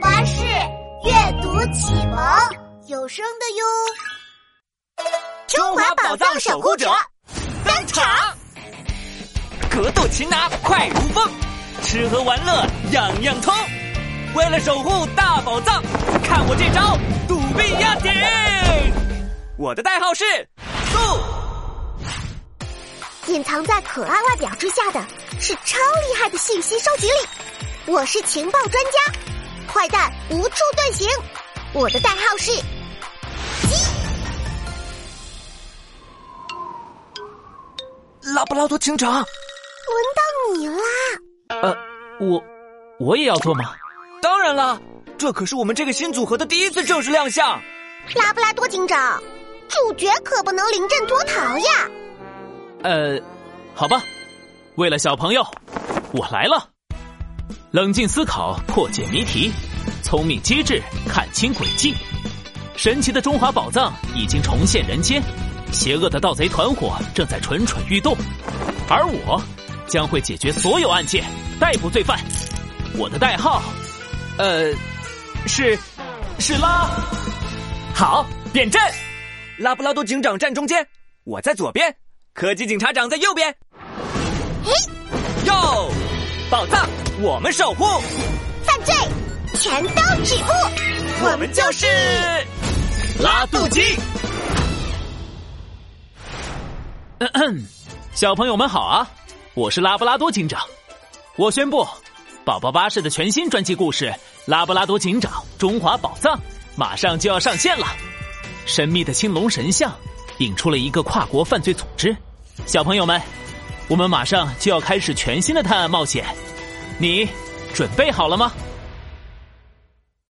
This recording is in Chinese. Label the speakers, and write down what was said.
Speaker 1: 巴士阅读启蒙有声的哟。
Speaker 2: 中华宝藏守护者登场，格斗擒拿快如风，吃喝玩乐样样通。为了守护大宝藏，看我这招独臂压顶！我的代号是素。
Speaker 1: 隐藏在可爱外表之下的是超厉害的信息收集力。我是情报专家，坏蛋无处遁形。我的代号是鸡。
Speaker 2: 拉布拉多警长，轮
Speaker 1: 到你啦！
Speaker 2: 呃，我我也要做吗？当然啦，这可是我们这个新组合的第一次正式亮相。
Speaker 1: 拉布拉多警长，主角可不能临阵脱逃呀。
Speaker 2: 呃，好吧，为了小朋友，我来了。冷静思考，破解谜题；聪明机智，看清轨迹。神奇的中华宝藏已经重现人间，邪恶的盗贼团伙正在蠢蠢欲动，而我将会解决所有案件，逮捕罪犯。我的代号，呃，是是拉。好，变阵。拉布拉多警长站中间，我在左边。科技警察长在右边。
Speaker 1: 嘿，
Speaker 2: 哟，宝藏我们守护，
Speaker 1: 犯罪全都止步。
Speaker 2: 我们就是拉肚鸡。嗯嗯，小朋友们好啊，我是拉布拉多警长。我宣布，宝宝巴士的全新专辑故事《拉布拉多警长中华宝藏》马上就要上线了。神秘的青龙神像。引出了一个跨国犯罪组织，小朋友们，我们马上就要开始全新的探案冒险，你准备好了吗？